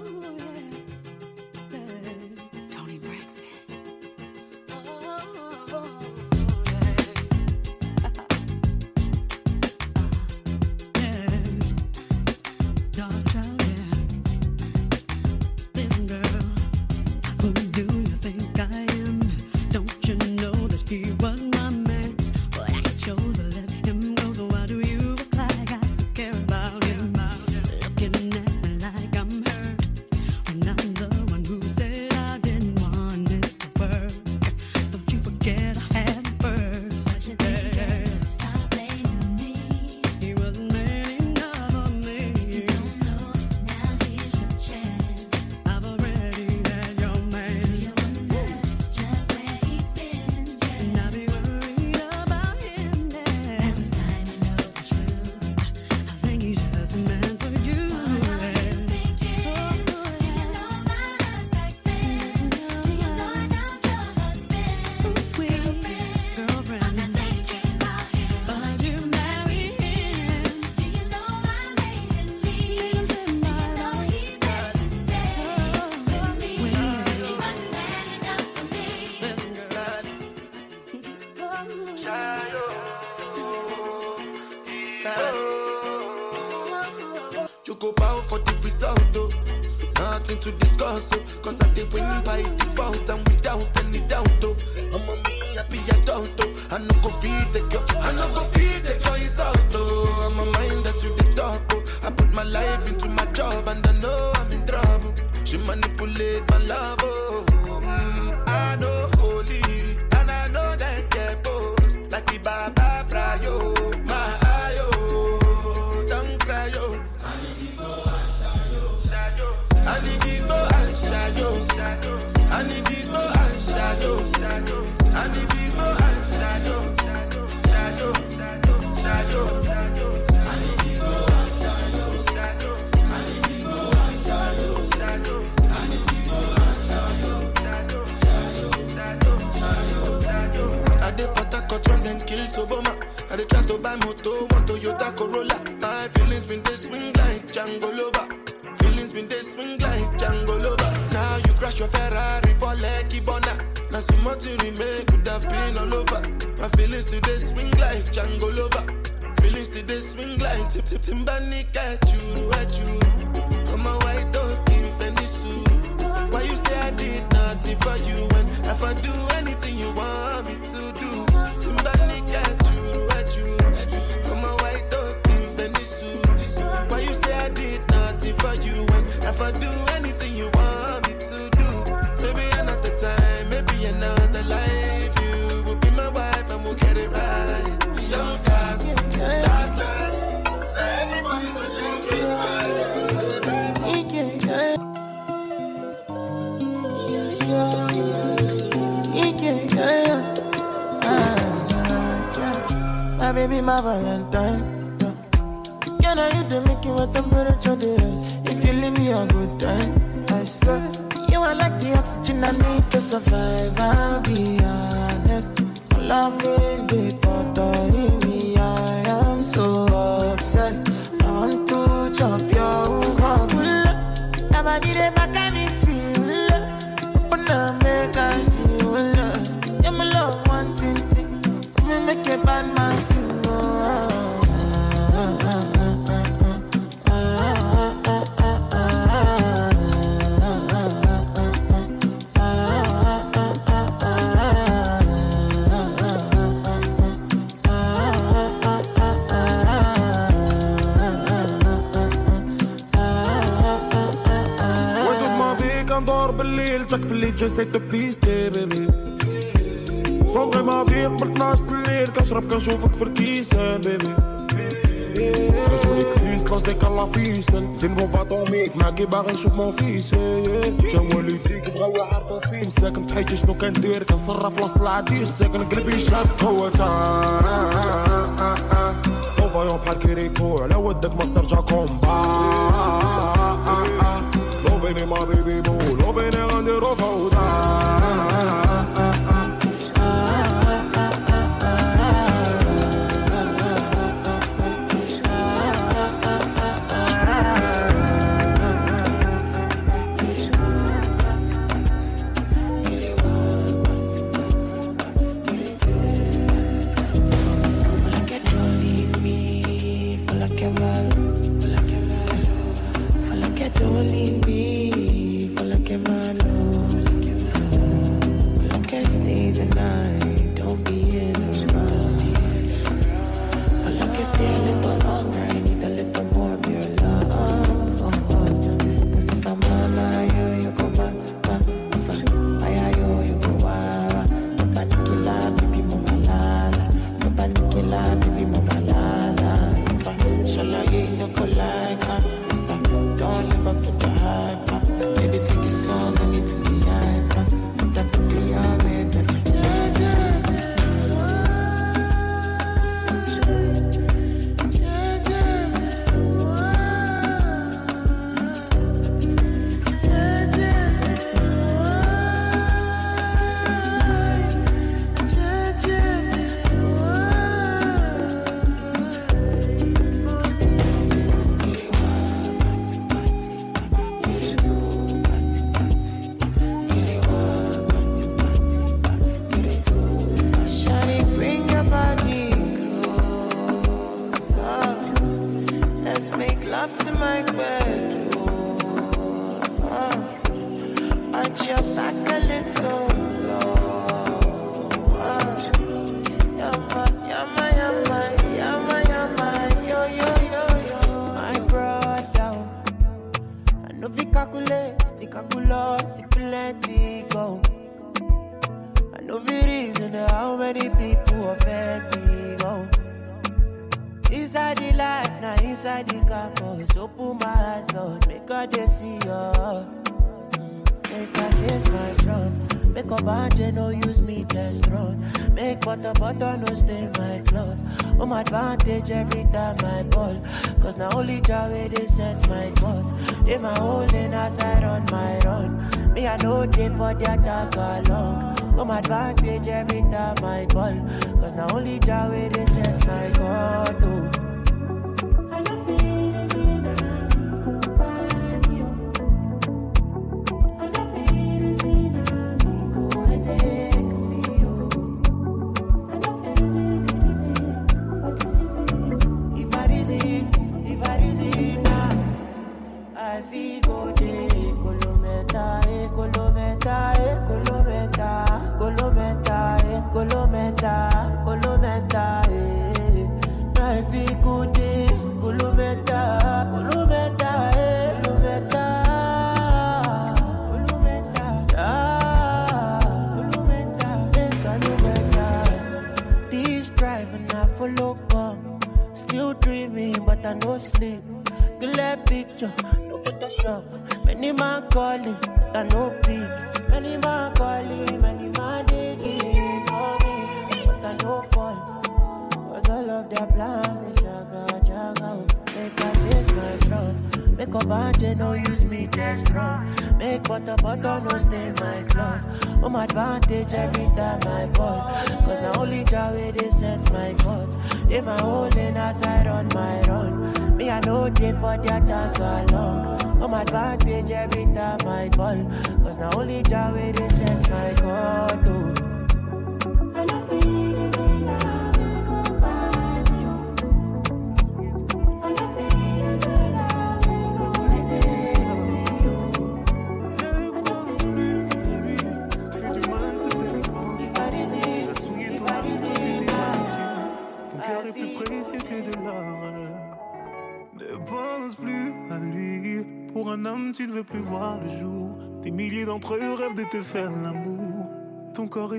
Allah buy moto, one Toyota Corolla. My feelings been they swing like Django Lover. Feelings been they swing like Django Lover. Now you crash your Ferrari for Lucky Bona. Now so much you make could have been all over. My feelings today swing like Django Lover. Feelings today swing like Tip Tip Timbani catch you, at you. I'm a white dog in Fendi suit. Why you say I did nothing for you when if I do anything you want me to? I do anything you want me to do. Maybe another time, maybe another life. You will be my wife and we'll get it right. Young cars, last last. Everybody go check it My baby, my Valentine. Yeah. You know you do make it with temperature the giving me a good time. I swear, you are like the oxygen I need to survive. I'll be honest. Loving the thought of me, I am so obsessed. I want to chop your heart. Nobody they back and it's real. But now make us real. You're my love, one thing. Make it bad, ليل في الليل جاي سيت بيستي بيبي صومغي ما فيه قبل 12 الليل كنشرب كنشوفك في الكيسان بيبي كتولي كريس كلاس ديك الله فيسن زين بو باطوميك معاكي باغي نشوف مون فيس تا والديك بغاو عارفو فين ساكن تحيت شنو كندير كنصرف لاص العديس ساكن قلبي شاف هو فايون بحال كيريكو على ودك ما استرجع كومبا لوفيني ما بيبي Oh, Home advantage every time I ball. Cause now only Jawe they set my thoughts. They my holding as I run my run. Me, I know they for the attack along. Oh, Home advantage every time I ball. Cause now only Jawe they set my God.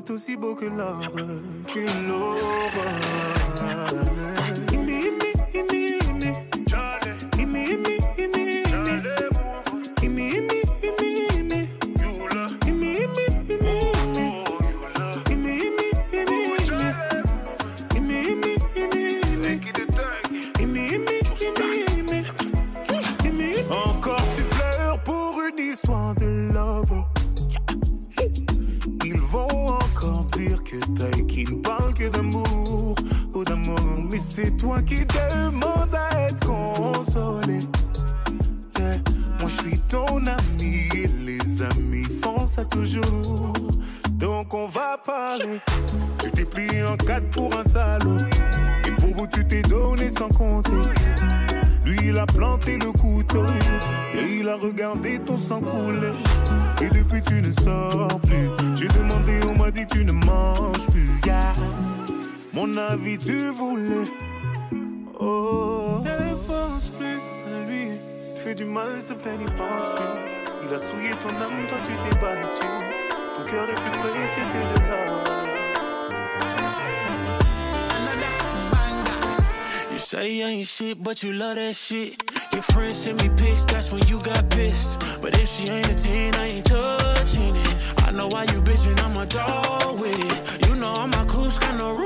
est aussi beau que l'arbre. but you love that shit. Your friends send me pics, that's when you got pissed. But if she ain't a 10, I ain't touching it. I know why you bitchin', I'm a dog with it. You know all my my coup's kinda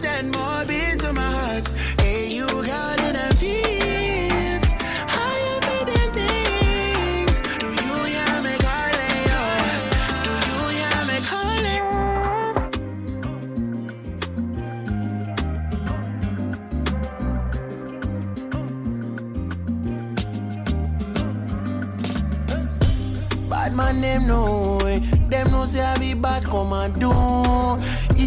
ten more beats to my heart. Hey you me calling? Bad man, them know. Them know say I be bad, come and do.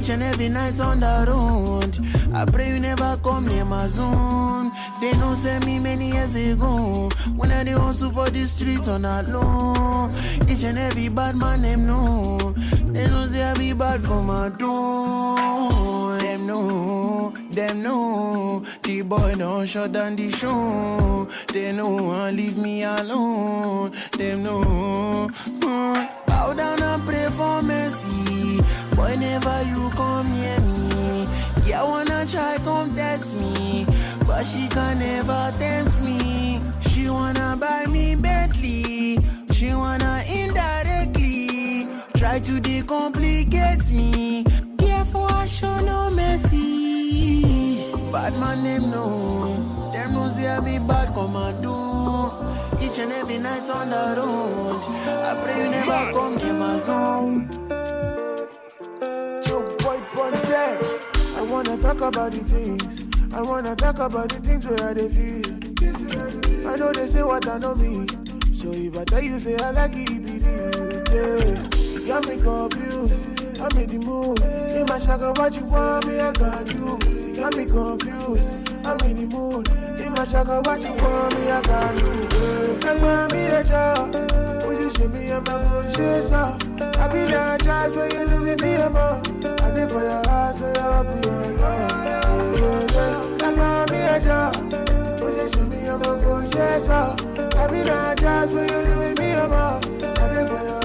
Each and every night on the road. I pray you never come near my zone. They know say me many years ago. When I dey hustle for the streets on that low. Each and every bad man, them know. They know say I be bad, come and do. Them know, them know. The boy don't shut down the show. They know and leave me alone. Them know. Mm. Bow down and pray for mercy. Boy, never you come near me. Yeah, wanna try come test me, but she can never tempt me. She wanna buy me Bentley. She wanna indirectly try to decomplicate me. Therefore, I show no mercy. Bad man, them know. Them say I be bad, come and do. Each and every night on the road. I pray you never come near my zone. I wanna talk about the things. I wanna talk about the things where they feel. I know they say what I know me. So if I tell you, say I like it, it real. Yeah. You got me confused. I'm in the mood. In my shaka, what you want me, I got you. You got me confused. I'm in the mood. In my shaka, what you want me, I got you. Yeah. Like mommy, a job. Position me, going to so. I be that judge when you do me, I'm up. I did for your heart, so I'll be your dog. Yeah, yeah, yeah. Like mommy, a job. Position me, going to so. I be that judge when you do me, I'm up. I did for your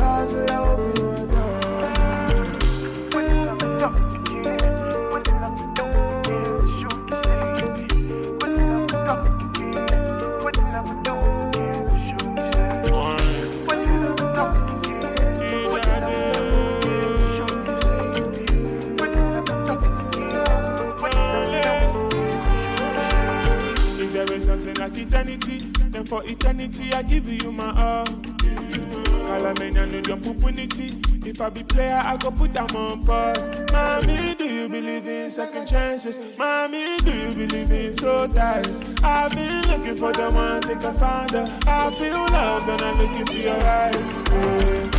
like eternity, then for eternity I give you my all. Calamania need your pupunity. If I be player, I go put them on pause. Mommy, do you believe in second chances? Mommy, do you believe in soul ties? I've been looking for the one, think I found her. I feel love when I look into your eyes. Yeah.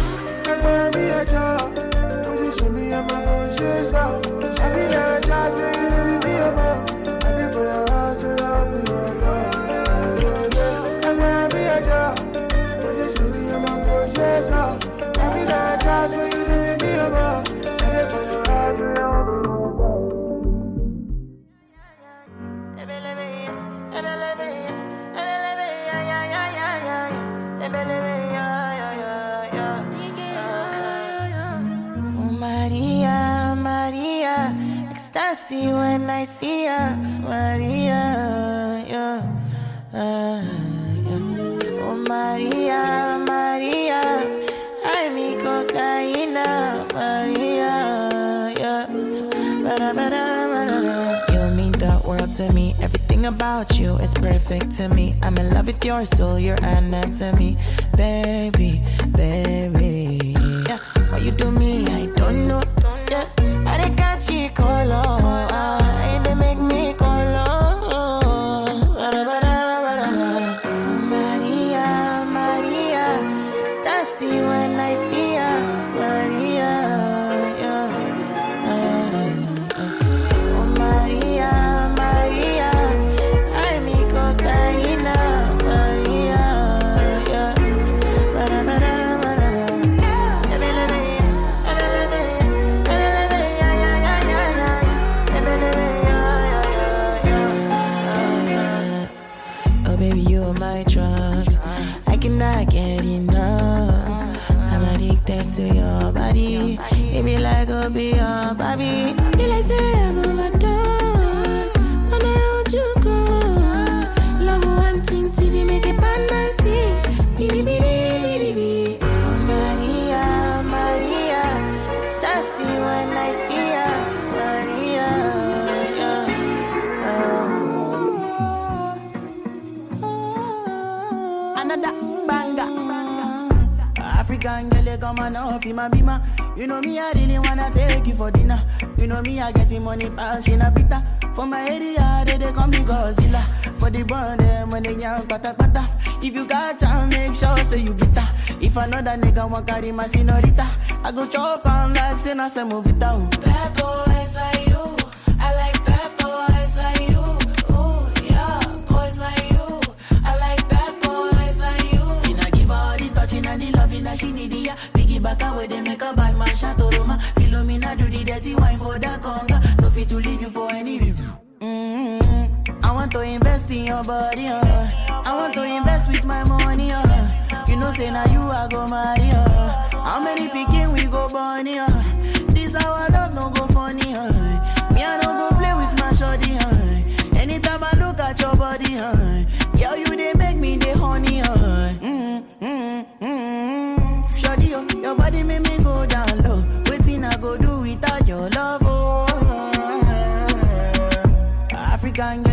Like mommy, a job. Position me, I'm a conscious out. I be that ya, Maria, yeah, yeah. Oh, Maria, Maria, I me cocaína, Maria, yeah. Ba-da-ba-da-ba-da-da. You mean the world to me. Everything about you is perfect to me. I'm in love with your soul, your anatomy, baby, baby. Yeah, what you do me, I don't know. Yeah, I catch you color. African girl, you come on up in my bima. You know me, I really wanna take you for dinner. You know me, I getting money, pass in a pita. For my area, they, they call me Godzilla. For the burn them when they young pata pata. If you got chance, make sure say you bitter. If another nigga want carry my senorita, I go chop am like say na se oh. Bad boys Dirty wine for the conga. No fit to leave you for any reason. Mm-hmm. I want to invest in your body, uh. I want to invest with my money, uh. You know, say now you I go marry, uh. How many picking we go bunny, uh. This our love no go funny, uh. Me I no go play with my shorty, uh. Anytime I look at your body, uh. Girl, you they make me the honey, uh. Mm-hmm. Mm-hmm. Shorty, oh, your body make me go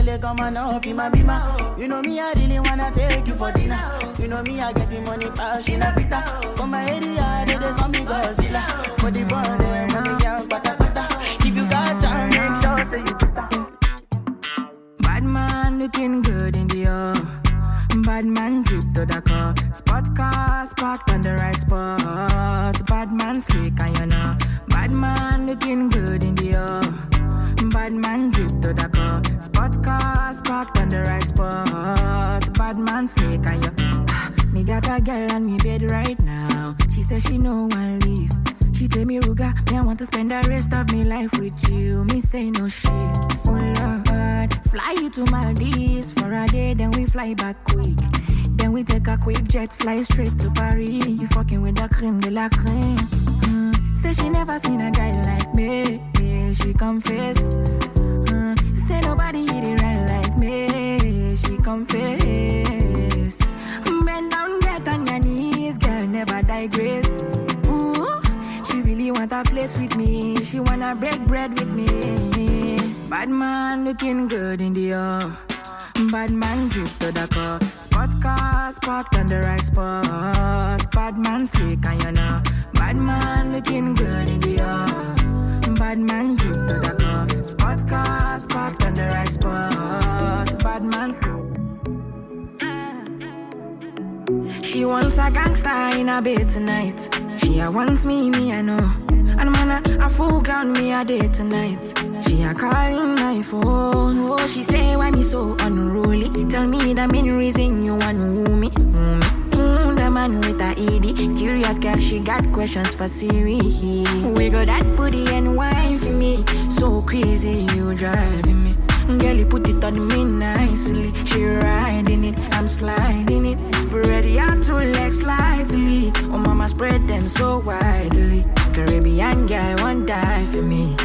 African come on up in my bima. You know me, I really wanna take you for dinner. You know me, I getting money, pass in a pita. For my area, they, they call me Godzilla. For the them, when they young, pata pata. If you got time, make sure say you bitter. Bad man looking good in the air. Bad man drip to the car. Spot cars parked on the right spot. Bad man slick and you know. Bad man looking good in the air. Bad man drip to the car. Spot cars parked on the right spot. Bad man slick and you. Ah, Me got a girl on me bed right now. She says she no one leave. She tell me, Ruger, me I want to spend the rest of my life with you. Me say no shit. Oh Lord, fly you to Maldives for a day, then we fly back quick. Then we take a quick jet, fly straight to Paris. You fucking with the creme de la creme. Mm. Say she never seen a guy like me. She confess. Mm. Say nobody hit it right like me. She confess. Bend down, get on your knees, girl, never digress. Ooh, she really want to flex with me. She wanna break bread with me. Bad man looking good in the air. Bad man drip to the car. Spot cars parked on the right spot. Bad man slick and you know. Bad man looking good in the air. Bad man drip to the car. Spot cars parked on the right spot. Bad man. She wants a gangster in a bed tonight. She a wants me, me I know. And man, a, a full ground me a day tonight. She a calling my phone. Oh, she say why me so unruly. Tell me the main reason you want woo me. Woo me. Man with a ED. Curious girl, she got questions for Siri. We got that booty and wine for me. So crazy, you driving me. Girl, you put it on me nicely. She riding it, I'm sliding it. Spread your two legs slightly. Oh, mama, spread them so widely. Caribbean girl won't die for me.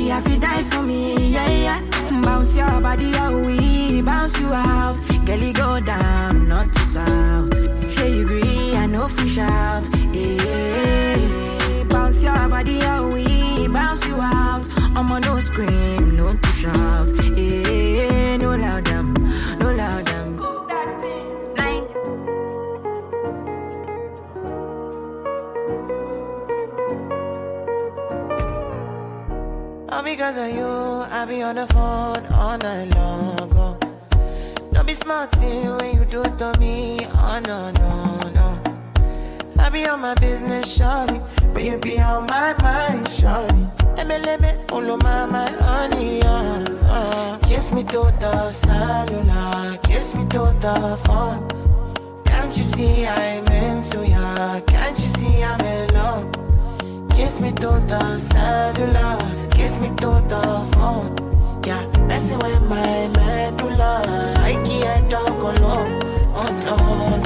She have to die for me, yeah, yeah. Bounce your body out, we bounce you out. Girl, go down, not to south. Sure you agree, I know fish out. Yeah, bounce your body out, we bounce you out. I'm on no scream, no to shout. Yeah, no loud them, All because of you, I be on the phone all night long. Oh. Don't be smart when you do it to me. Oh no, no, no. I be on my business, shawty. But you be on my mind, shawty. MLM, follow my, my honey, uh, uh. Kiss me to the cellular, kiss me to the phone. Can't you see I'm into ya? Can't you see I'm in love? Kiss me to the cellular, me to the phone. Yeah, messing with my medulla. I can't talk alone. Oh no,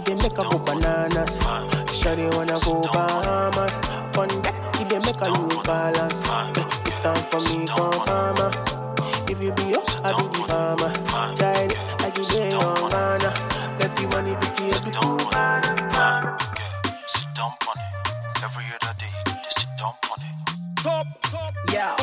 It dey make her go bananas. Shawty wanna go Bahamas. On that, it dey make a lose balance. Eh, Put time for me, come farmer. If you be yo, I be the farmer. Tried it like it day on Ghana. Let the money be to you, be cool. Sit down on it. Every other day, they sit down on it. Yeah.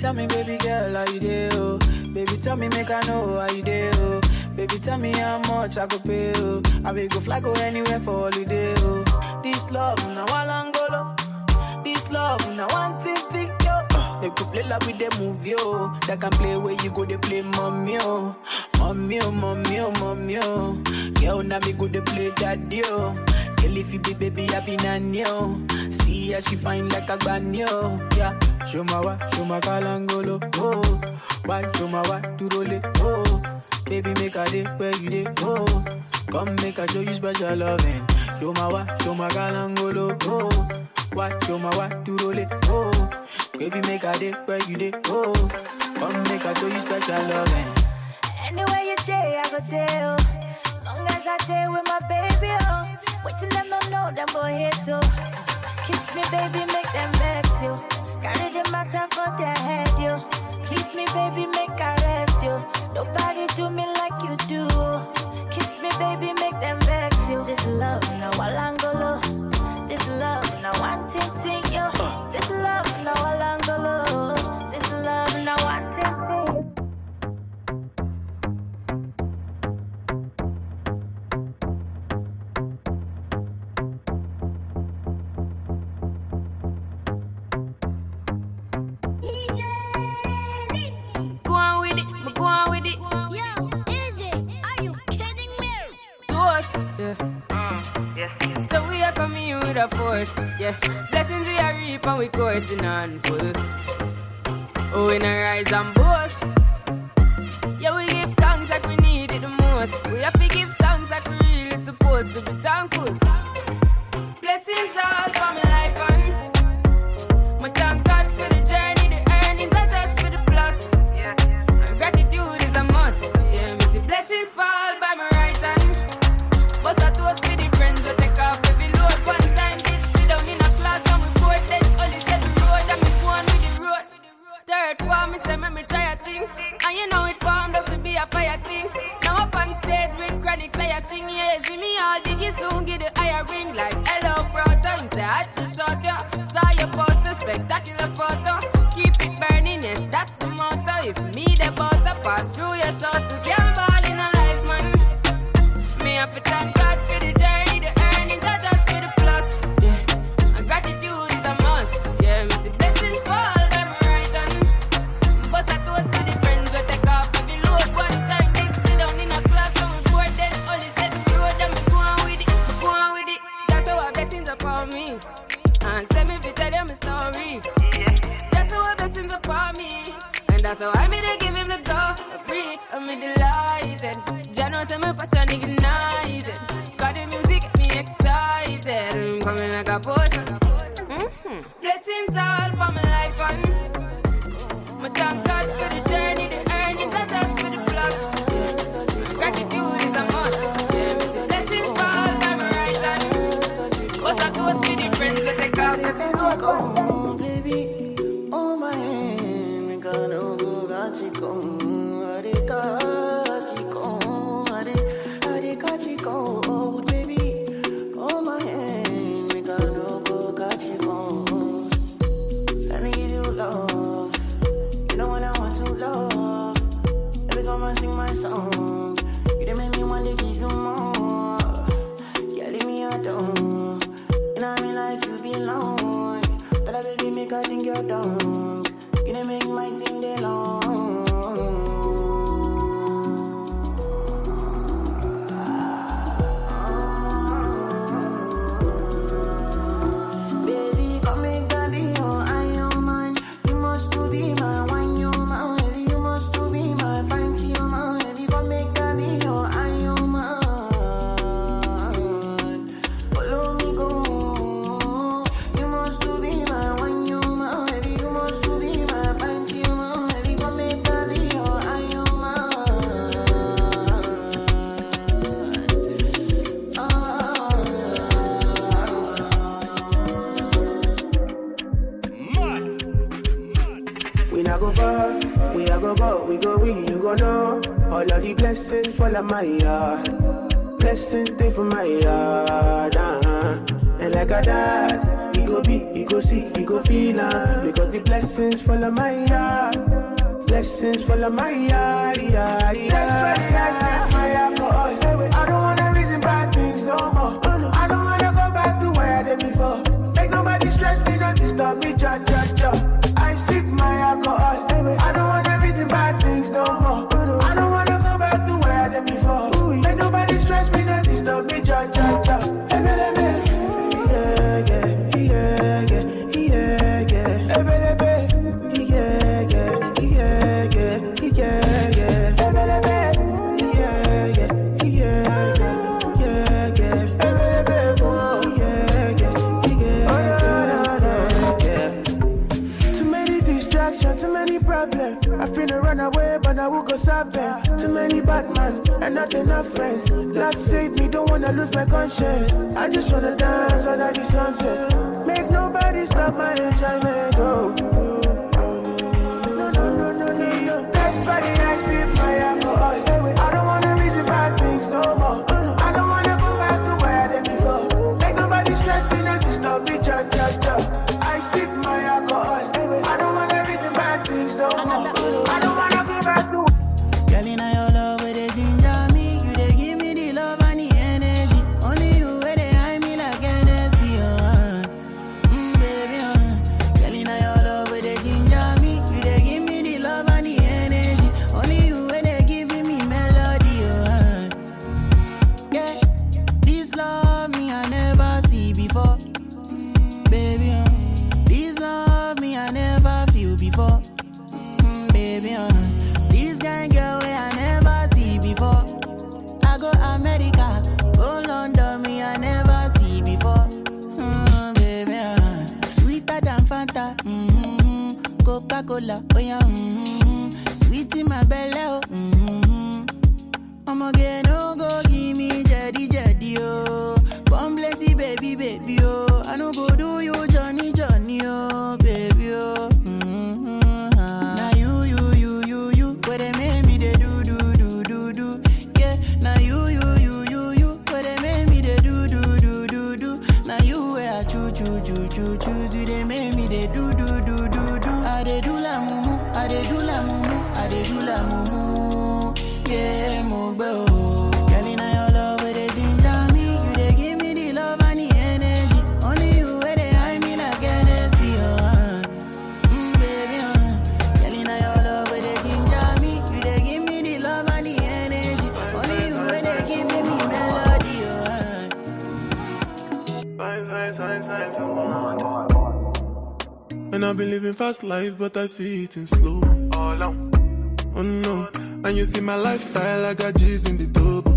Tell me, baby girl, how you do? Oh? Baby, tell me, make I know how you do. Oh? Baby, tell me how much I could pay. Oh? I will go fly, go anywhere for holiday. Oh? This love, now one angolo. This love, now one thing, thing, yo. They could play like with the movie, oh. yo. That can play where you go, they play mommy, oh. Mommy, oh, mommy, oh, mommy, oh. Girl, now me go, they play daddy, oh. Girl, if you be baby, I be nanny, oh. See how she fine like a banyo, oh. yeah. Show my wa, show my kalangolo, oh. Why, show my wa, it, oh. Baby, make a day where you day, oh. Come make a show you special loving. Show my wa, show my kalangolo, oh. what, show my wa, to roll it, oh. Baby, make a day where you day, oh. Come make a show you special loving. Anywhere you day, I go there. Oh. Long as I stay with my baby, oh. Waiting them don't know them boy here too. Oh. Kiss me, baby, make them vex you. Carry the matter for their head, you. Kiss me, baby, make I rest you. Nobody do me like you do. Kiss me, baby, make them vex you. This love, now Walangolo. Oh. This Yeah. Mm, yeah. So we are coming in with a force. Yeah. Blessings we are reap and we coursing on full. Oh, we not rise and boast. Yeah, we give thanks like we need it the most. We have to give the blessings fall on my yard. Blessings stay for my yard. Uh-huh. And like a dad, he go be, he go see, he go feel uh, Because the blessings fall on my yard. Blessings fall on my yard. Yeah, yeah. That's right, that's right. and our friends. Love save me, don't wanna lose my conscience. I just wanna dance under the sunset. Make nobody stop my enjoyment. Oh. Fanta, mm-hmm. Coca Cola, oh yeah, mm-hmm. Sweet in my belly, oh, mm-hmm. I'm again, oh, go give me jetty, jetty, oh. Bomb baby, baby, oh. I no go do I've been living fast life, but I see it in slow. Oh no, and you see my lifestyle, I got G's in the double.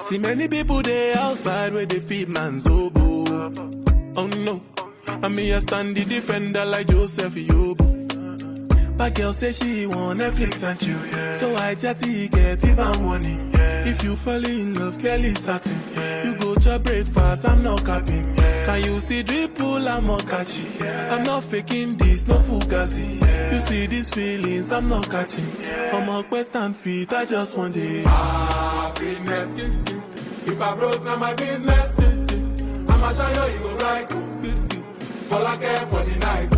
See many people there outside where they feed man's oboe. Oh no, and me I stand the defender like Joseph Yobo. My girl say she want Netflix and chill, yeah. So I chatty get even money. If you fall in love, Kelly satin. You go to breakfast, I'm not capping. Can you see dripple, I'm not catchy. I'm not faking this, no fugazi. You see these feelings, I'm not catching. I'm a quest and feet, I just want it. Happiness. If I broke, now my business. I'ma show you go right. All I care for the night.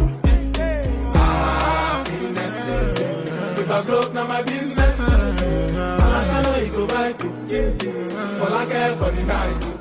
Happiness. If I broke, now my business. I'ma show you, you go right. All I care for the night.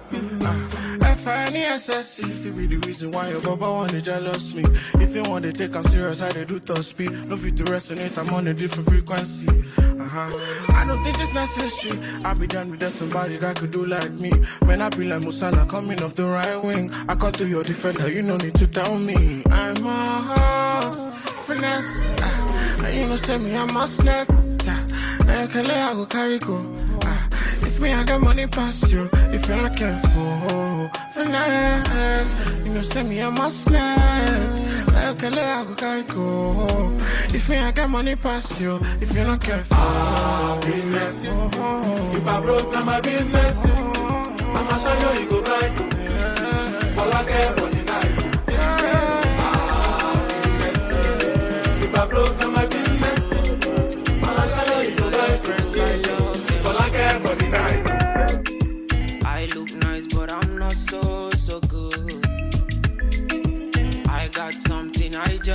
F-I-N-E-S-S-E If it be the reason why your baba wanna jealous me If you want to take I'm serious, I do top speed No fit to resonate, I'm on a different frequency uh-huh. I don't think it's necessary I be done with that somebody that could do like me When I be like Musala coming off the right wing I cut to your defender, you no need to tell me I'm a horse, finesse ah. And you know say me, I'm a snap Like I go carry go ah. If me, I got money past you. If you're not careful, you send me a must net. Like a lab, carry go. If me, I got money past you, if you don't care. Ah, business. Oh. If I broke, now my business. Oh, oh, oh. Mama, show you, you go bright. Yeah. All I care for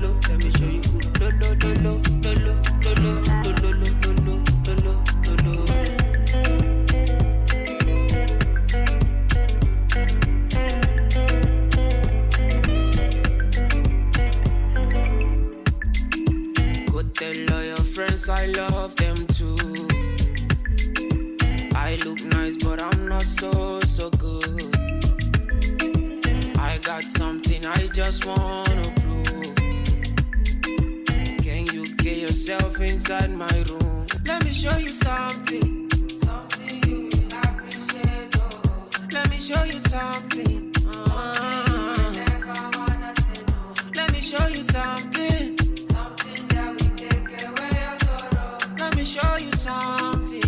Let me show you all your friends I love them too. I look nice, but I'm not so, so good. I got something I just wanna yourself inside my room? Let me show you something. Something you will appreciate. Oh. Let me show you something. Ah. Let me show you something. Something that will take away your. Let me show you something.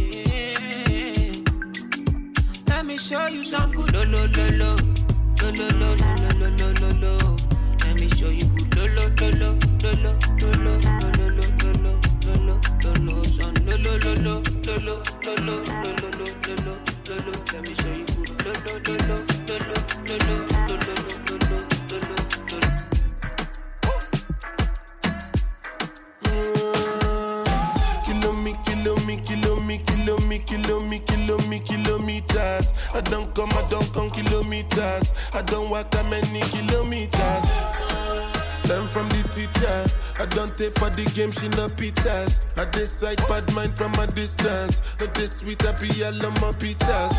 Let me show you some good lo lo lo lo lo lo lo lo lo lo lo. Let me show you good lo lo lo lo lo lo lo lo lo lo lo lo lo lo lo lo lo lo lo lo lo lo lo. Let me show you good lo lo lo lo lo lo lo lo lo lo lo lo lo lo lo lo. Kilo me, kilo me, kilo me, kilo me, kilo me, kilo me, kilometers. I don't come, I don't come kilometers. I don't walk that many kilometers. Learn from the teacher. I don't take for the game, she no pitas. I decide bad mind from a distance. Not this sweet, I be all on my pitas.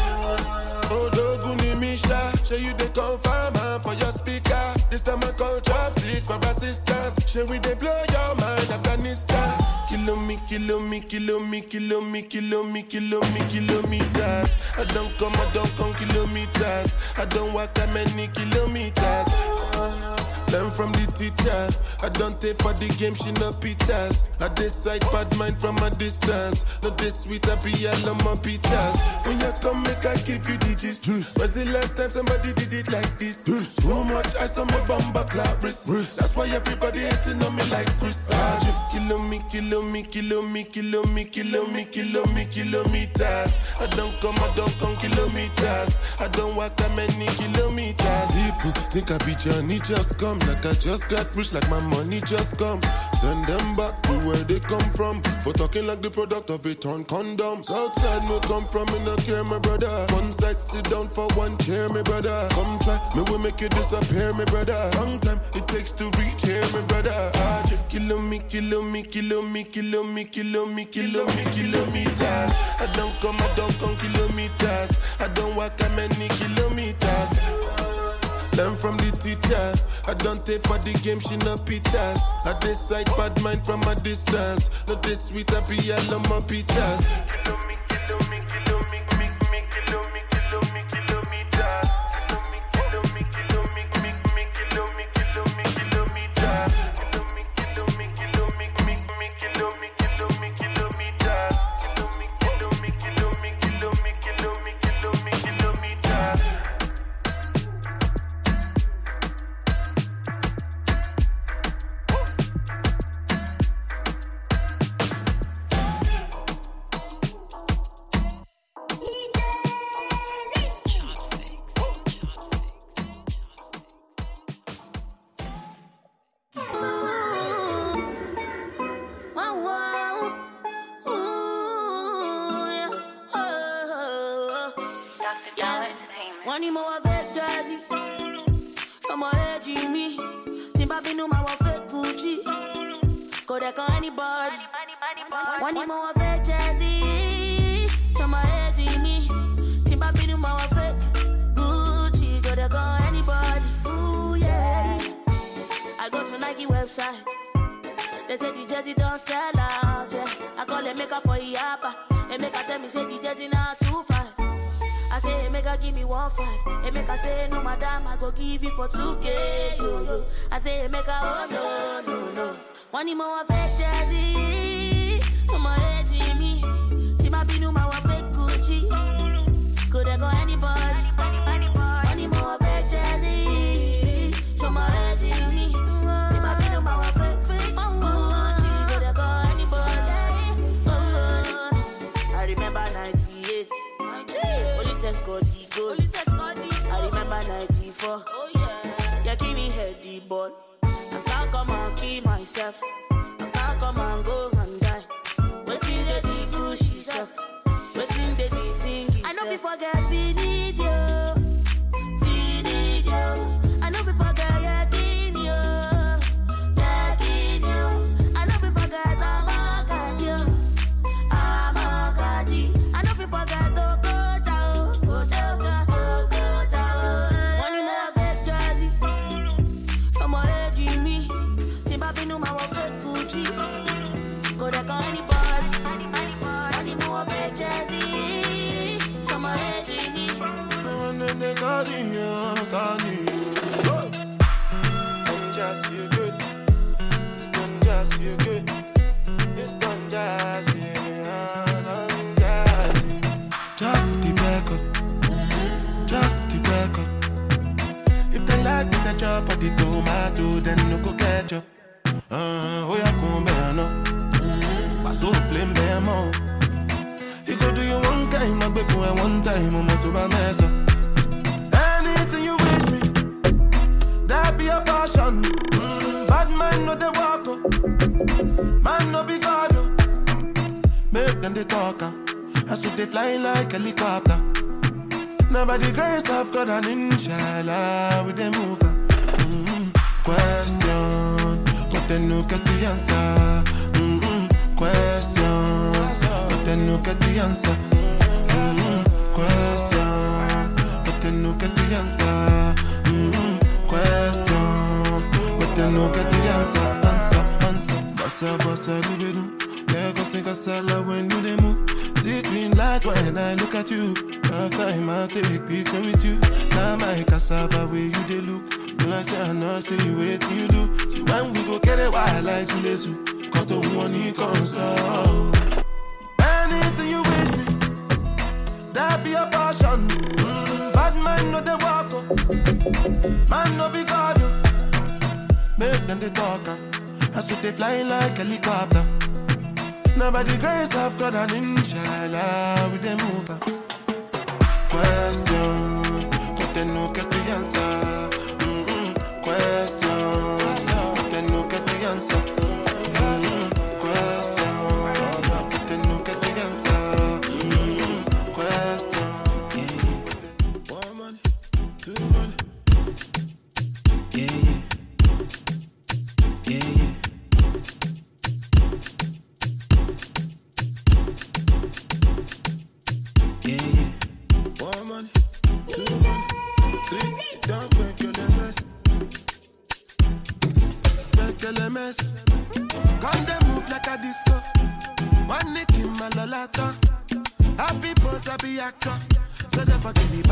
Oh, Doguni Misha, show you the confirm uh, for your speaker. This time I call chopsticks for assistance. Show we they blow your mind, Afghanistan. Kilo me, kilo me, kilo me, kilo me, kilo me, kilo me, kilometers. I don't come, I don't come kilometers. I don't walk that many kilometers. Learn from the teacher. I don't take for the game, she no pitas. I decide bad mind from a distance. Not this sweet, I be all on my pitas. When you come, make I give you digits. Was the last time somebody did it like this? Too much ice on my bumper clap wrist. That's why everybody hating on me like Chris. Ah, Kilo me, kilo me, kilo me, kilo me, kilo me, kilo me, kilometers. I don't come, I don't come kilometers. I don't walk that many kilometers. People think I be Johnny, just come come. Like I just got rich, like my money just come. Send them back to where they come from. For talking like the product of a torn condom. Southside no come from, me no care, my brother. One side, sit down for one chair, my brother. Come try, me will make you disappear, my brother. Long time it takes to reach here, my brother. Ah, Kilo me, kilo me, kilo me, kilo me, kilo me, kilo me, kilometers. I don't come, I don't come kilometers. I don't walk that many kilometers. Learn from the teacher. I don't take for the game, she no pitas. I decide bad mind from a distance. Not this sweet, I be all my pitas. Entertainment. Wọ́n ní mo wá fẹ́ jazzy. Ọmọ ẹ̀jì mi. Tí n bá bínú máa wọ fẹ́ Gucci. Kò dẹ̀ kan anybody. Wọ́n ní mo fẹ́ jazzy. Ọmọ ẹ̀jì mi. Tí n bá bínú máa wọ fẹ́ Gucci. Kò dẹ̀ kan anybody. Ooh, yeah. I go to Nike website. They say the jersey don't sell out, yeah. I call make up for. And make her tell me say the jersey not too far. I say, hey, make her give me one five. Hey, make her say, no, madam, I go give you for 2K, yo, yo. I say, hey, make her, oh, no, no, no. One more jersey. No more head, Jimmy. Tima Binu, my fake Gucci. Could I go anybody? 94. Oh yeah. Yeah, give me head the ball. I can't come and kill myself. Time, I'm to my mess. Anything you wish me, that be a passion. Mm, bad mind no they walk up. Man no be God. Make them they talk uh. As if they fly like helicopter. Now by the grace of God and inshallah we they move uh. mm Question, but they no get the answer. mm Question, but they no get the answer. They no get the answer. mm Question, no get the answer. Answer, answer. Bossa, bossa, libido. Lagos and Casala when you they move. See green light when I look at you. Last time I take picture with you. Now my cassava where you they look. When I say I know, say you wait till you do. See when we go get it wild like to Chilesu. Got the one you console. Anything you wish me, that be a passion. Bad man no they walk up. Man no be God up. Make them they talk up. I so they fly like helicopter. Now by the grace of God and inshallah we they move up. Question, but they no get the answer. Mm-mm. Question, but they no get the answer. Happy actor. So never give me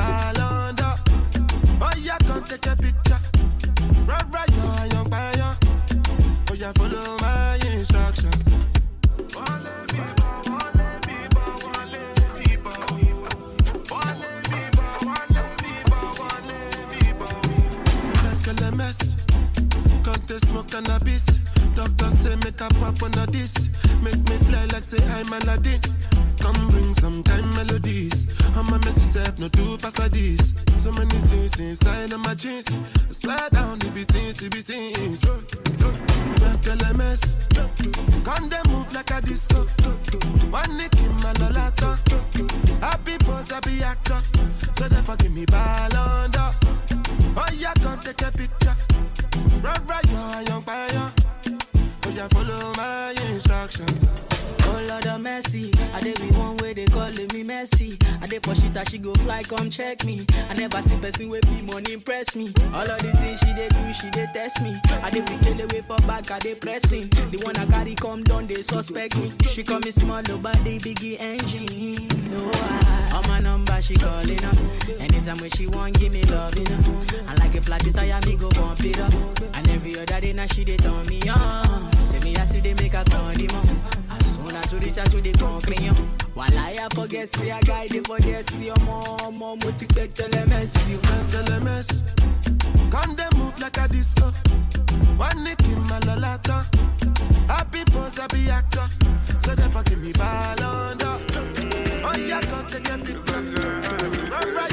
beatings. Make a mess. Can they move like a disco? One nick in my lolata. Happy pose, happy actor. So never give me ball under. Oh yeah, come take a picture. Right, right, yo, young fire. Oh yeah, follow my instruction. Oh Lord of mercy, I did be one way they calling me messy. For shit that she go fly, come check me. I never see person with be money impress me. All of the things she they do, she they test me. I did be kill away for back, I they pressing. The one I carry come down, they suspect me. She call me small, oh, but they biggie engine. No, I, on my number she calling up. Anytime when she want, give me love, you know. And like a flat tire, me go bump it up. And every other day now she they turn me on. Say me I see they make a up. Soon as we reach out to the concrete, while I forget, see a guy, they forget, see your mom, mom, them, you. Tell them, Can they move like a disco? One nick in my lolata. Happy pose, happy actor. So never give me ball under. Oh yeah, come take a picture.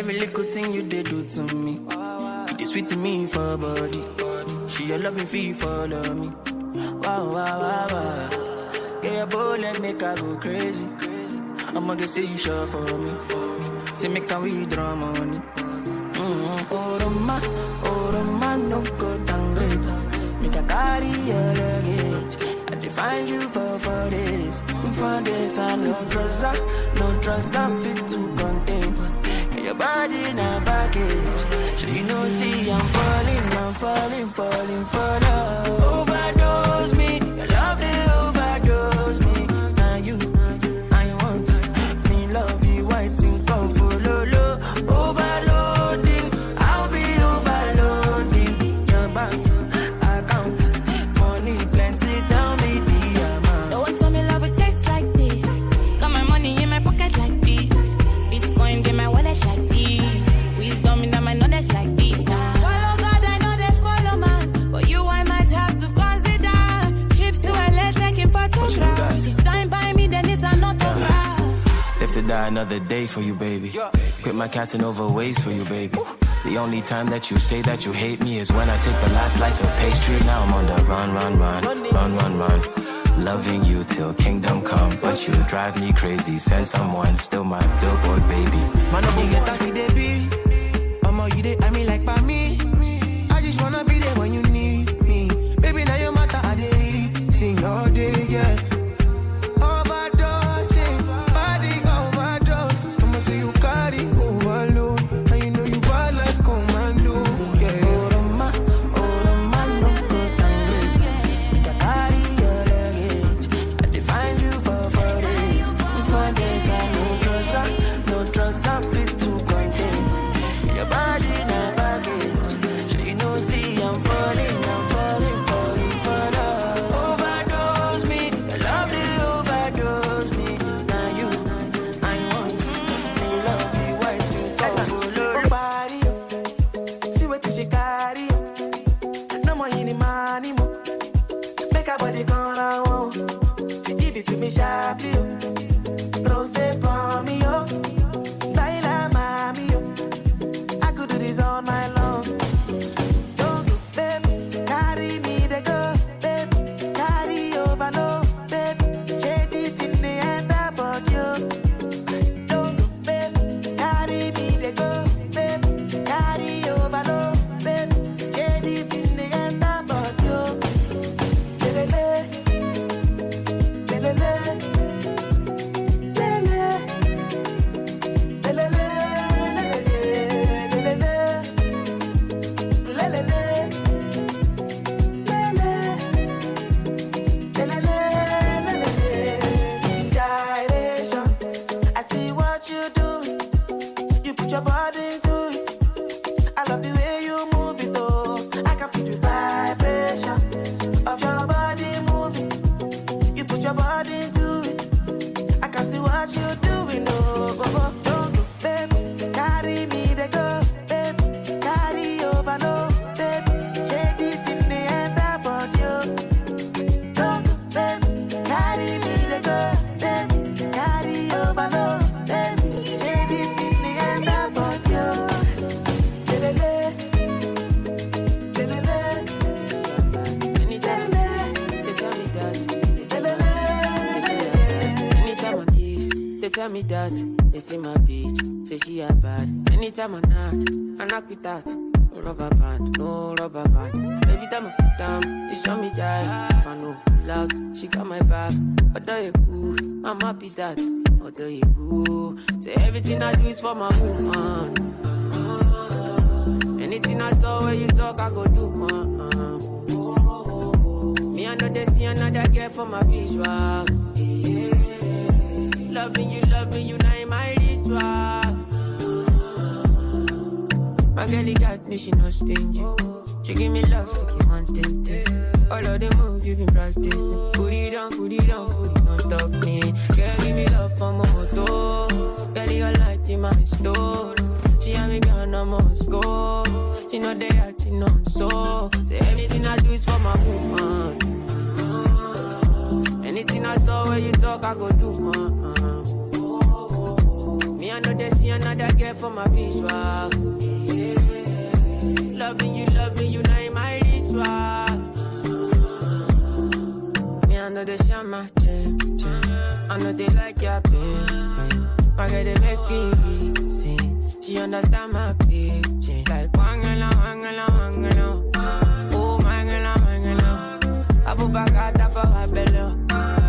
Every little thing you did do to me, it is sweet to me for body. She your loving fee follow me. Wow, wow, wow, wow. Get your bullet, make her go crazy. I'ma get say you sure for me. Say make her withdraw money. Mm-hmm. Oh, Roma, oh, no go downgrade. Make her carry your luggage. I define you for for this. For this, I no trouser, no trouser fit to contain. Your body na baggage. So you know, see, I'm falling, I'm falling, falling for love. Die another day for you, baby. Quit my Casanova ways for you, baby. The only time that you say that you hate me is when I take the last slice of pastry. Now I'm on the run, run, run, run, run, run. Loving you till kingdom come, but you drive me crazy. Send someone, still my billboard baby. Man, no get a see they be. Mama, you they, I mean like by me. Anytime I knock, I knock with that. Rubber band, no rubber band. Every time I put down, they show me that. If I know loud, she got my back. Although you cool, I'm happy that. Although you cool, say everything I do is for my woman. Uh-huh. Anything I saw where you talk, I go do, man. Me, I know they see another girl for my visuals. Loving you, loving you, now in my ritual. My girl, he got me, she no stingy. She give me love, so keep wanting All of the moves you been practicing. Put it on, put it on, put it on, stop me. Girl, give me love for my moto. Girl, your light in my store. She and me gone, I must go. She know they are, she know so. Say everything I do is for my woman. Anything I saw where you talk, I go do, man. Me, I know they see another girl for my visuals. Loving you, loving you, now in my ritual. Me, I know they share my gym, I know they like your baby. My girl, they make me sing. She understand my pitching. Like, wangala, wangala, wangala. Oh, uh, mangala, mangala. Abu Bakata for her belly.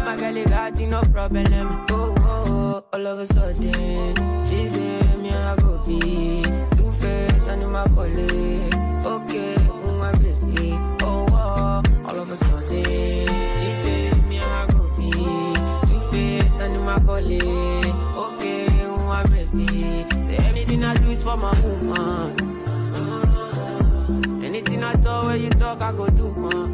My girl, you got no problem. Oh, uh, oh, uh, oh, all of a sudden. She say, me, I go be. Two face and my colleague. My colleague. Okay, oh, my baby. Say everything I do is for my woman. Uh, anything I talk where you talk, I go do, man.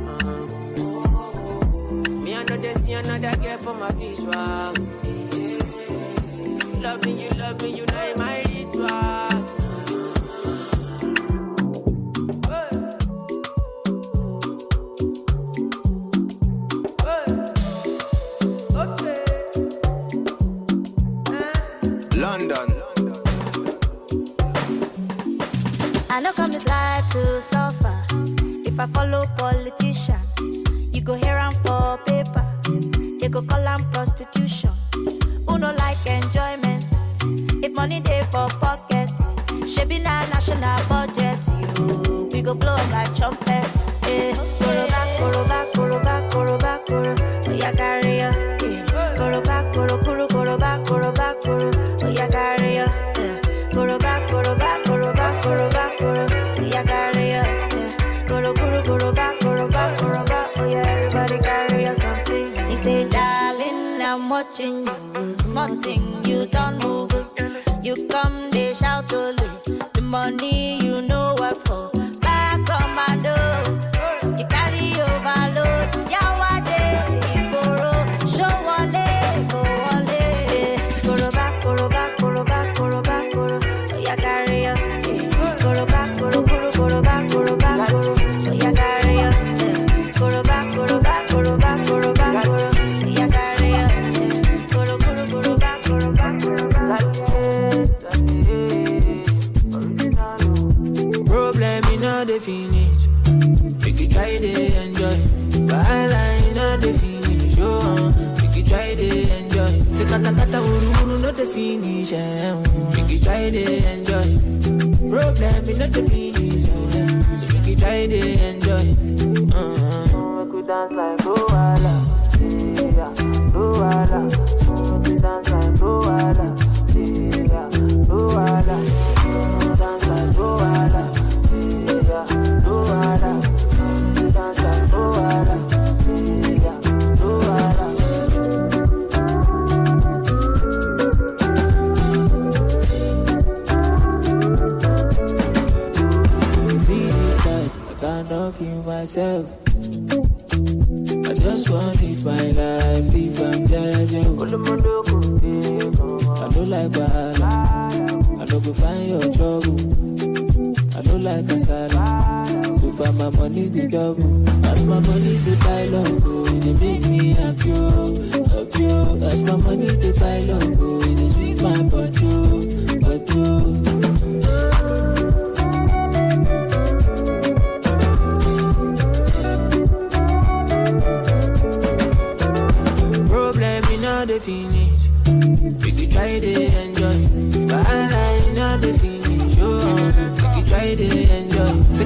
Me, I know they see another girl for my visuals. Loving you, loving you, now in my ritual. Don't go find your trouble. I don't like Kasala. So far my money the double. As my money the pile up, oh, it make me happy, happy. As my money the pile up, oh, it sweet my body. oh. Problem in all the finish. We could try let's go.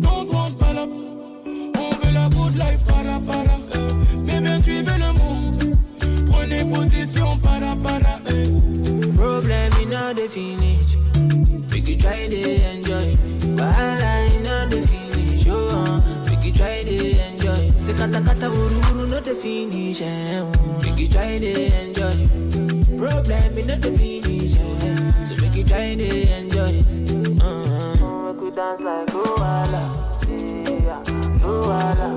Don't on veut la good life. Mais bien suivez le monde, prenez position. Problem in the finish. Try to enjoy. The finish. Oh, uh, try enjoy. Enjoy. Problem in the finish. So try to dance like oh, Luala. Yeah, Luala.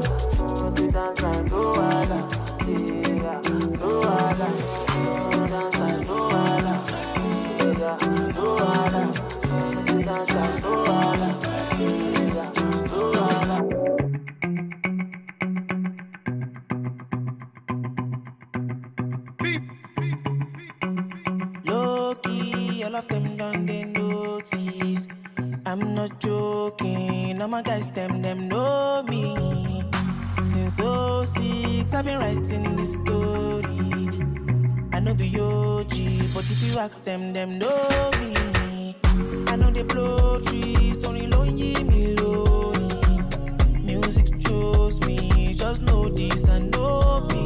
We could dance like oh, Luala. Yeah, Luala. We could dance like oh, Luala. Yeah, Luala. We could dance all my guys, them, them know me. Since 06, I've been writing this story. I know be OG, but if you ask them, them know me. I know they blow trees, only lonely me lonely. Music chose me, just know this and know peace.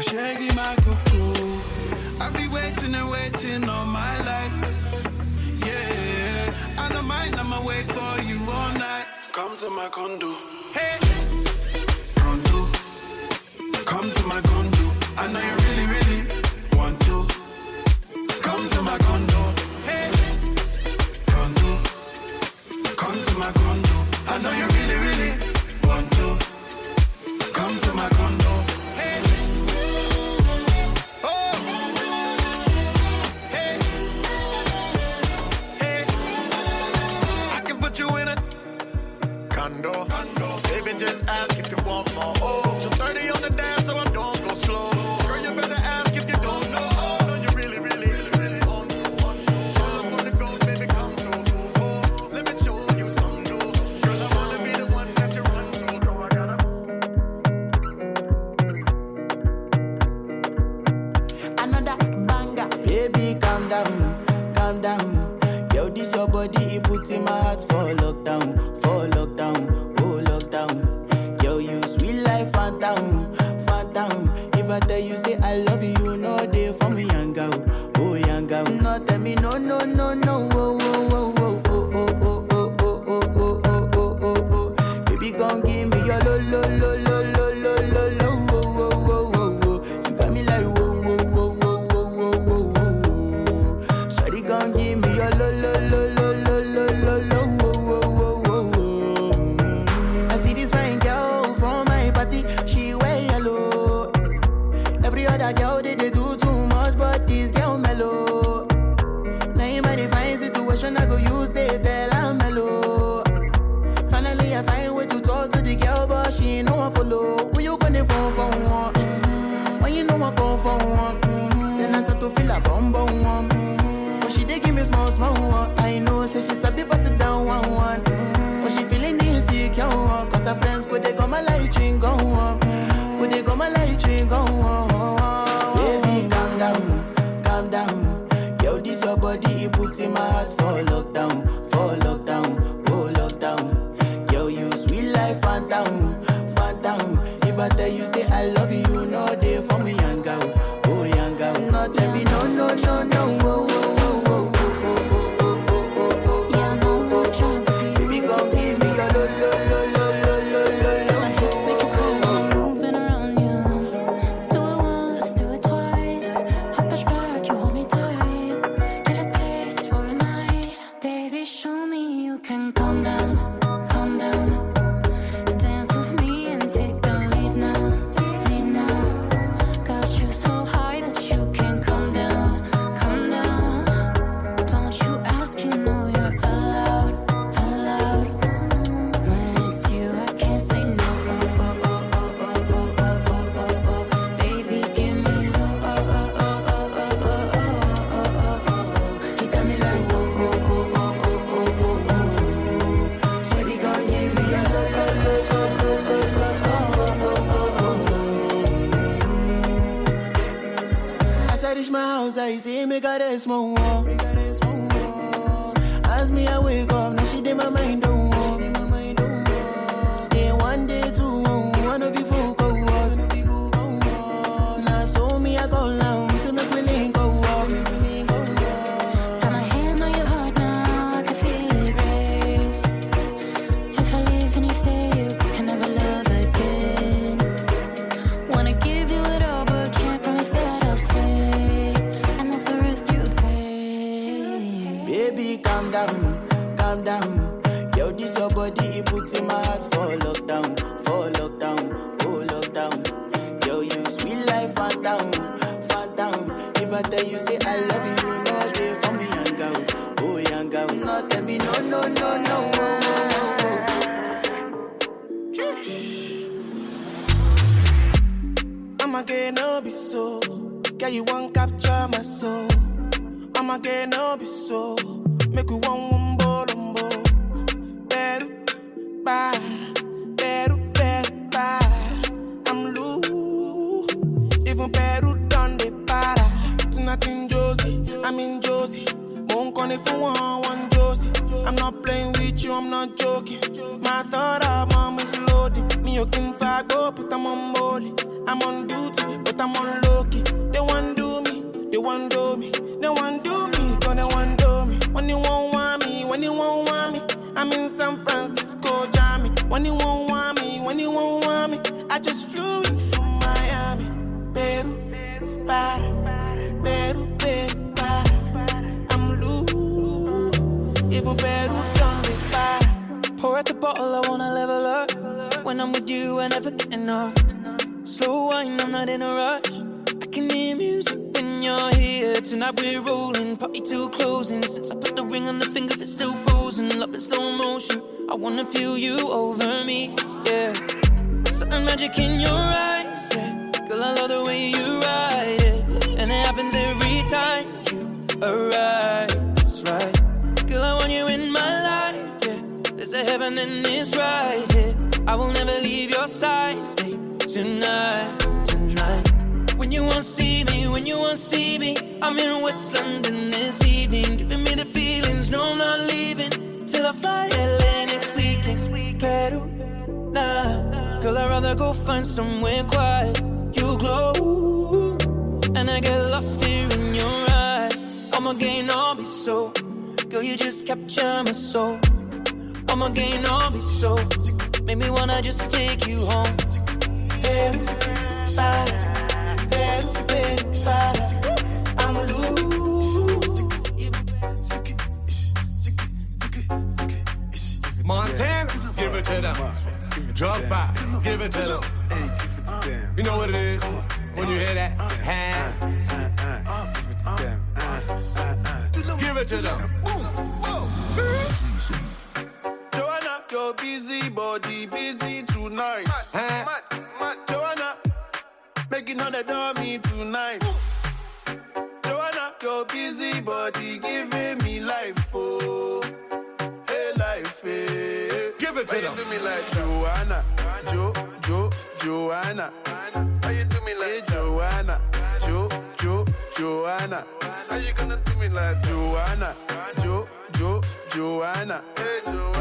My shaggy, my cocoa. I'll be waiting and waiting all my life. Yeah, I don't mind, I'ma wait for you all night. Come to my condo. Hey, pronto. Come to my condo. I know you really, really want to. Come to my condo. Hey, pronto. Come to my condo. I know you Just ask if you want more. Oh. Fanta, Fanta. If I tell you say I love you, no day for me. with you, I'm not joking. My thought of mom is loaded. Me, you can go, but I'm on molly. I'm on duty, but I'm on low. They want do me, they want do me, they want do me, cause they want do me. When you won't want me, when you won't want me, I'm in San Francisco, Jammy. When you won't want me, when you won't want me, I just flew in from Miami. Peru, para, Peru, Peru, para. I'm loose, even better at the bottle, I wanna level up. When I'm with you, I never get enough. Slow wine, I'm not in a rush. I can hear music when you're here. Tonight we're rolling, party till closing. Since I put the ring on the finger, it's still frozen. Love in slow motion. I wanna feel you over me, yeah. Something magic in your eyes, yeah. Girl, I love the way you ride it, and it happens every time you arrive. And it's right here. I will never leave your side. Stay tonight, tonight. When you won't see me, when you won't see me, I'm in West London this evening, giving me the feelings. No, I'm not leaving till I fly LA next weekend. Peru, nah, girl, I'd rather go find somewhere quiet. You glow, and I get lost here in your eyes. I'ma gain all be so, girl, you just capture my soul. I'ma gain all be so, make me wanna just take you home. Hey, bye. I'm a Montana, give it to them. Drug by, give it to them. You know what it is when you hear that? Hand. Give it to them. Your busy body busy tonight. Mad, eh? mad, Joanna, making all the dummy tonight. Joanna, your busy body giving me life, oh, hey life, hey. Give it to Why them. you do me like Joanna, Jo, Jo, Joanna. Why you do me like Joanna, Jo, Jo, Joanna? How you gonna do me like Joanna, Jo, Jo, Joanna? Hey Joanna, hey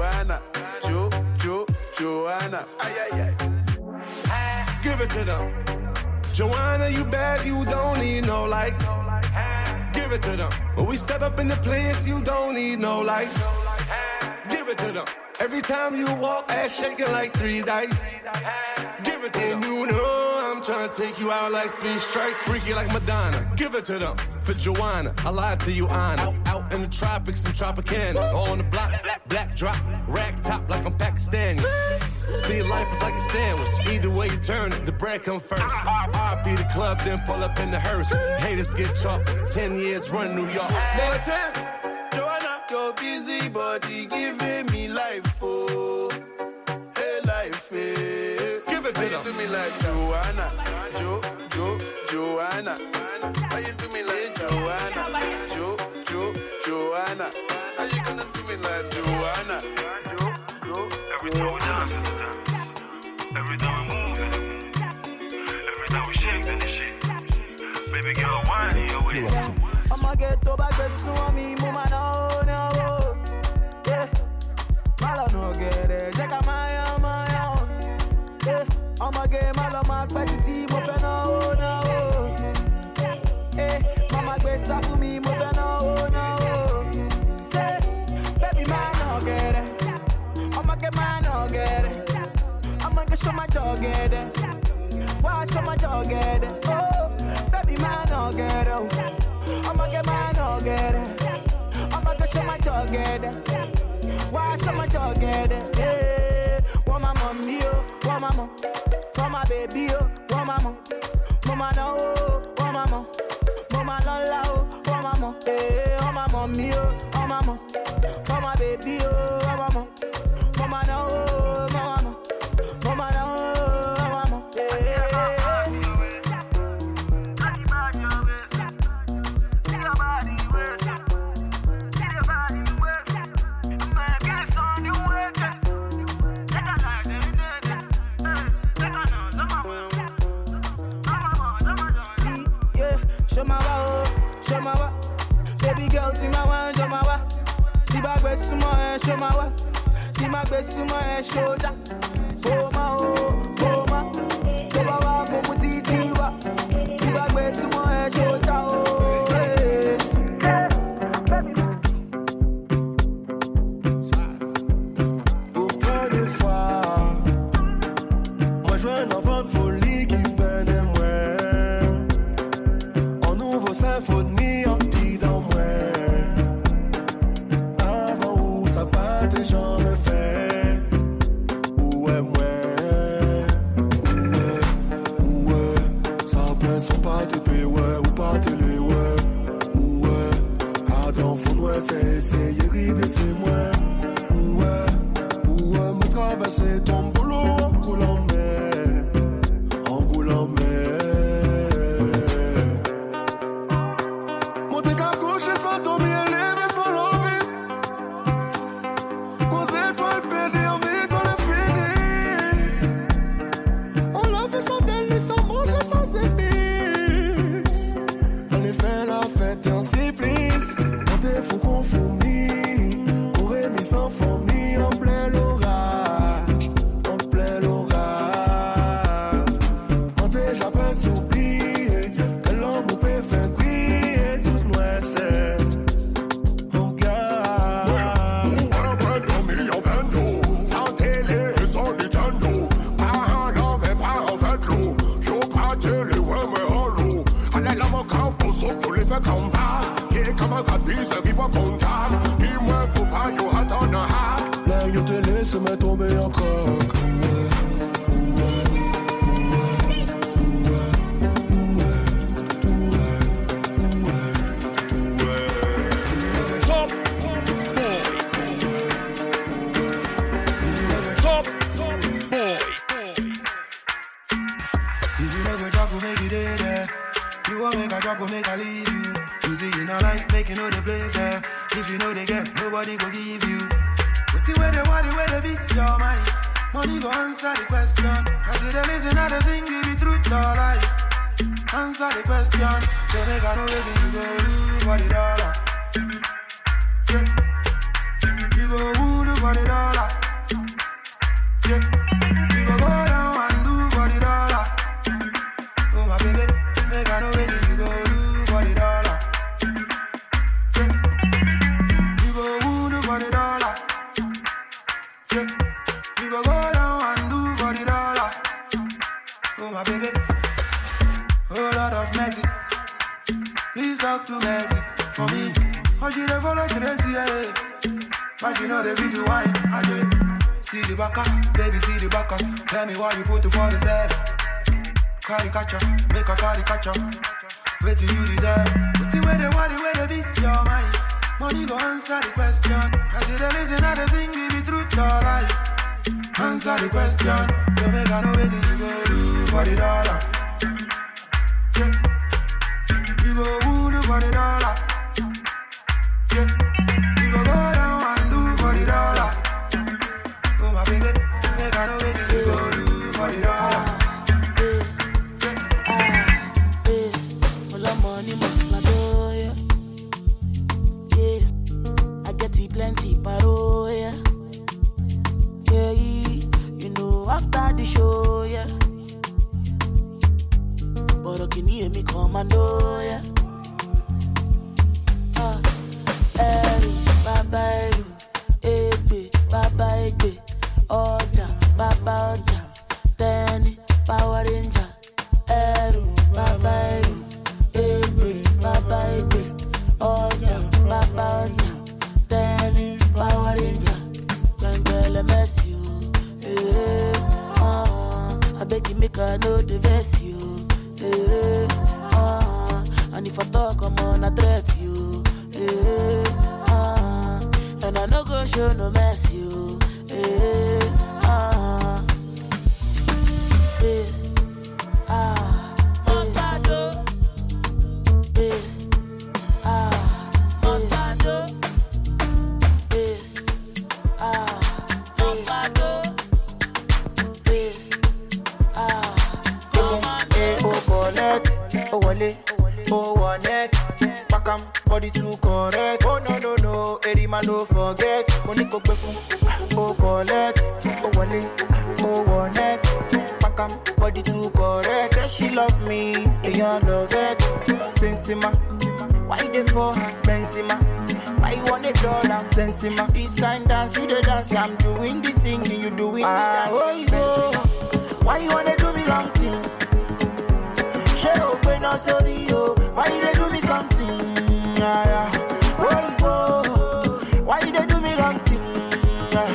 Joanna, Jo, Jo, Joanna. Ay ay ay. Give it to them. Joanna, you bad, you don't need no likes. Give it to them. When we step up in the place, you don't need no lights. Give it to them. Every time you walk, ass shaking like three dice. Give it to them. And you know I'm trying to take you out like three strikes. Freaky like Madonna. Give it to them. For Joanna, I lied to you, Anna. Out in the tropics and Tropicana. All On the block, black drop, rack top like I'm Pakistani. See, life is like a sandwich. Either way you turn it, the bread come first. RP the club, then pull up in the hearse. Haters get chopped. Ten years run New York. Montana, Joanna, your busy body giving me life, oh, hey life, hey. Give it Why you do me like Joanna, Jo, Jo, Joanna? Why you do me like Joanna, Jo, Jo, Joanna? How you gonna do me like Joanna, Jo, Jo? Every time we dance in the dance. Every time we move. Every time we shake in shit. Baby girl, whine in your way. I'ma get to back with swami, mama no no. Oh. Yeah, malo no get it. Jeka maya maya. Yeah, eh, eh. I'ma get malo mak petiti mo fe no no. Yeah, mama gbe sa fún mi mo fe no no. Say, baby man no get it. I'ma get man no get it. I'ma show my dog get it. Why show my dog get it? Oh, baby man no get it. I'ma get mine, I'll get it. I'ma show my dog get it. Why show my dog get it? Yeah. Want my mommy, oh, want my mom. My baby, oh, oh my mom. Mama no, oh, my. Mama no la, oh, my mom. Hey, want my mommy, oh, want eh, oh, my show my wow. Baby girl, think I want show my wow. See my best eh, show my wow. See my best show that. Oh my, oh, c'est moi it. Answer the question. They make a know where you go for the dollar. A one neck. Pack 'em, body too correct. Oh, no, no, no, every man don't forget. Money go pay for, oh, collect, oh, wale, oh, one neck. Pack 'em, body too correct. Say she love me, and you love it. Sensima, why they for her, Benzema? Why you want a dollar, Sensima? This kind dance, you the dance, I'm doing the singing, you doing the ah, dance. Oh, you why you wanna do me long thing? Ṣé o pé náà sórí o? Why you dey do me something? Yeah, yeah. Oh, go. Why dey do me long thing? Yeah.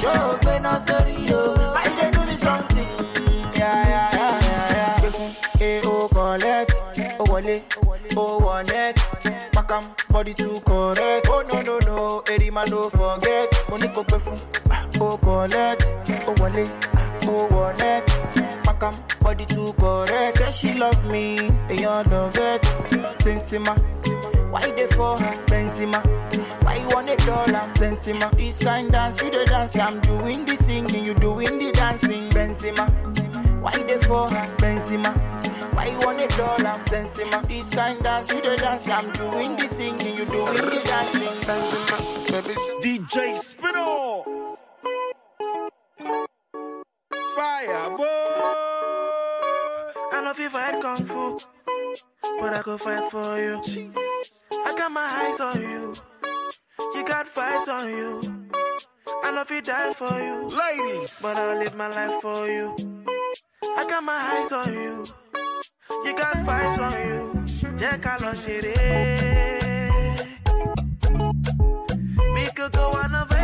Ṣé o pé náà sórí o? Why you dey do me something? Yeah, yeah, yeah, yeah, yeah. Gbé fún e o oh, collect, oh, o oh, wọlé, o wọ net. Pakam body too correct. Oh no no no, eri ma no forget. Mo ní kò gbé fún o collect, o wọlé, o wọ net. Pakam body too correct. Eh? Say she love me, èèyàn love it. Sensima, why you dey for her? Benzema, why you want a dollar? Sensima, this kind dance you dey dance. I'm doing the singing, you doing the dancing. Benzema, why you dey for her? Benzema. Why you want a dollar? Sensima, this kind dance you dey dance. I'm doing the singing, you doing the dancing. Benzema, baby. DJ Spinall fire, oh. boy. I love you fight kung fu, but I could fight for you. I got my eyes on you. You got vibes on you. I know if you die for you, ladies. But I'll live my life for you. I got my eyes on you. You got vibes on you. Jẹ́ ká. We could go on a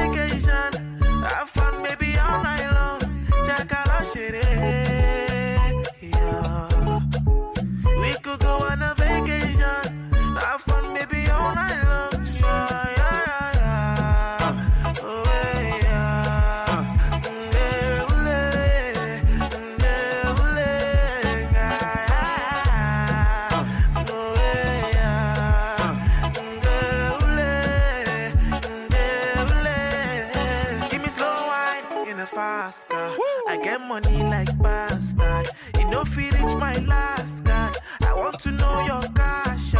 I get money like bastard. You know, if reach my last card, I want to know your cash.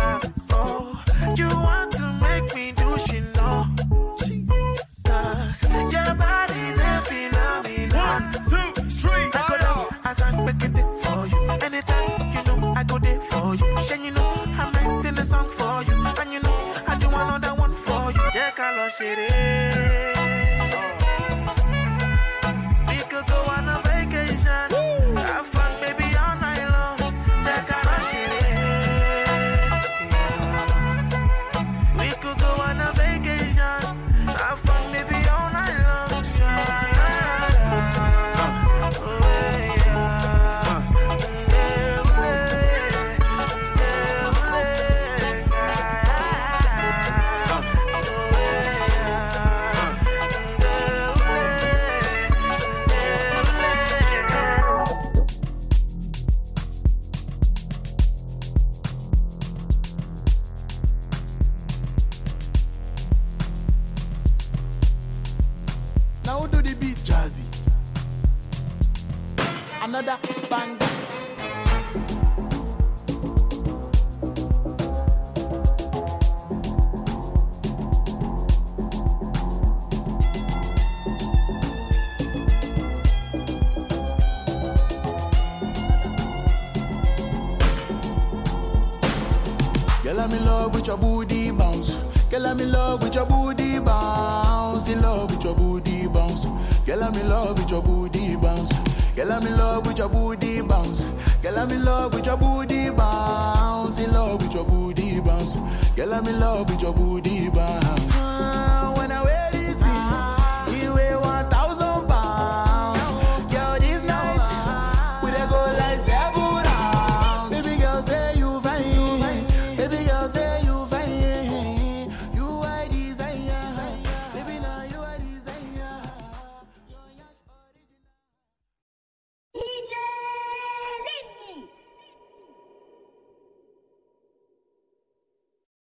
Oh, you want to make me do she know. Jesus, your body's a me. One, two, three, I sang back it for you. Anytime you know, I go there for you. Then you know, I'm writing a song for you. And you know, I do another one for you. Check out love shit.